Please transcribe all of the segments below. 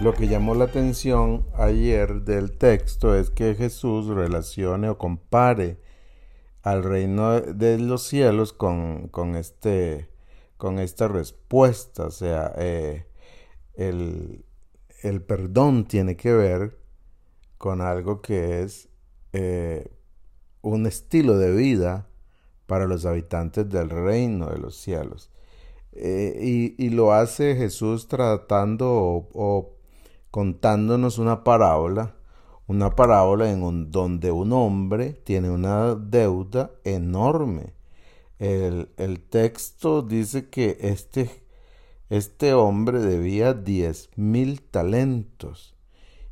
Lo que llamó la atención ayer del texto es que Jesús relacione o compare al reino de los cielos con, este, con esta respuesta. O sea, eh, el, perdón tiene que ver con algo que es eh, un estilo de vida para los habitantes del reino de los cielos. Eh, y, lo hace Jesús tratando o contándonos una parábola, una parábola en donde un hombre tiene una deuda enorme. El, texto dice que este, este hombre debía diez mil talentos.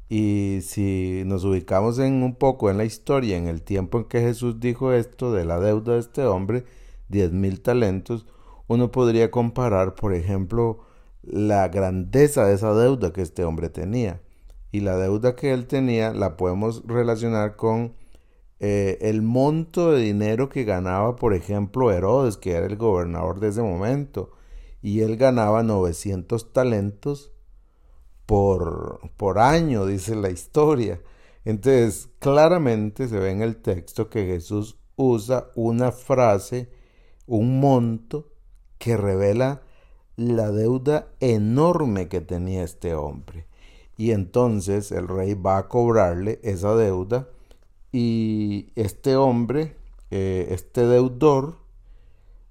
Y si nos ubicamos en un poco en la historia, en el tiempo en que Jesús dijo esto de la deuda de este hombre, diez mil talentos, uno podría comparar, por ejemplo, la grandeza de esa deuda que este hombre tenía. Y la deuda que él tenía la podemos relacionar con eh, el monto de dinero que ganaba, por ejemplo, Herodes, que era el gobernador de ese momento. Y él ganaba 900 talentos por, por año, dice la historia. Entonces, claramente se ve en el texto que Jesús usa una frase, un monto, que revela la deuda enorme que tenía este hombre. Y entonces el rey va a cobrarle esa deuda y este hombre, eh, este deudor,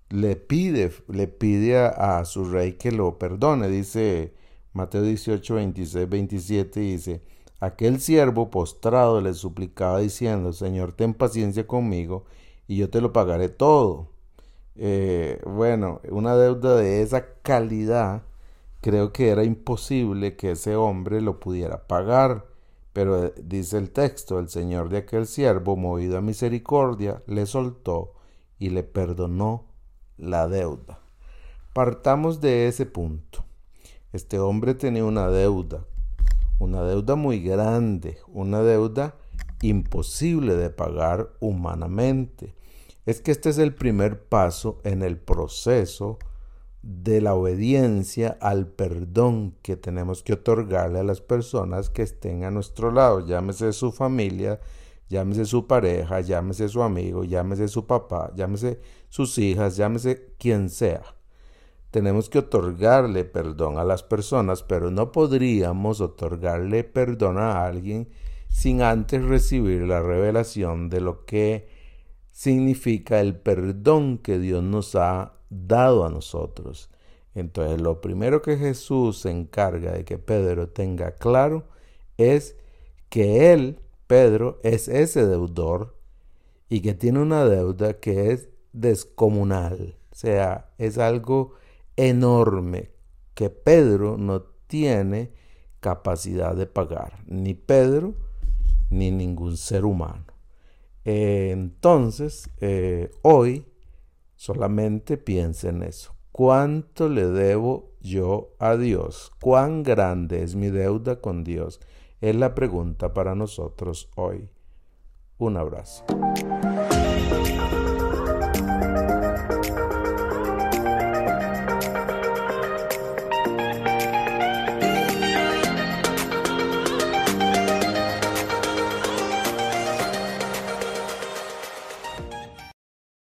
le pide, le pide a, a, su rey que lo perdone. Dice Mateo 18, 26, 27, dice, aquel siervo postrado le suplicaba diciendo, Señor, ten paciencia conmigo y yo te lo pagaré todo. Eh, bueno, una deuda de esa calidad, creo que era imposible que ese hombre lo pudiera pagar. Pero eh, dice el texto, el Señor de aquel siervo, movido a misericordia, le soltó y le perdonó la deuda. Partamos de ese punto. Este hombre tenía una deuda, una deuda muy grande, una deuda imposible de pagar humanamente es que este es el primer paso en el proceso de la obediencia al perdón que tenemos que otorgarle a las personas que estén a nuestro lado, llámese su familia, llámese su pareja, llámese su amigo, llámese su papá, llámese sus hijas, llámese quien sea. Tenemos que otorgarle perdón a las personas, pero no podríamos otorgarle perdón a alguien sin antes recibir la revelación de lo que significa el perdón que Dios nos ha dado a nosotros. Entonces, lo primero que Jesús se encarga de que Pedro tenga claro es que él, Pedro, es ese deudor y que tiene una deuda que es descomunal. O sea, es algo enorme que Pedro no tiene capacidad de pagar. Ni Pedro ni ningún ser humano entonces, eh, hoy solamente piensa en eso. ¿Cuánto le debo yo a Dios? ¿Cuán grande es mi deuda con Dios? Es la pregunta para nosotros hoy. Un abrazo.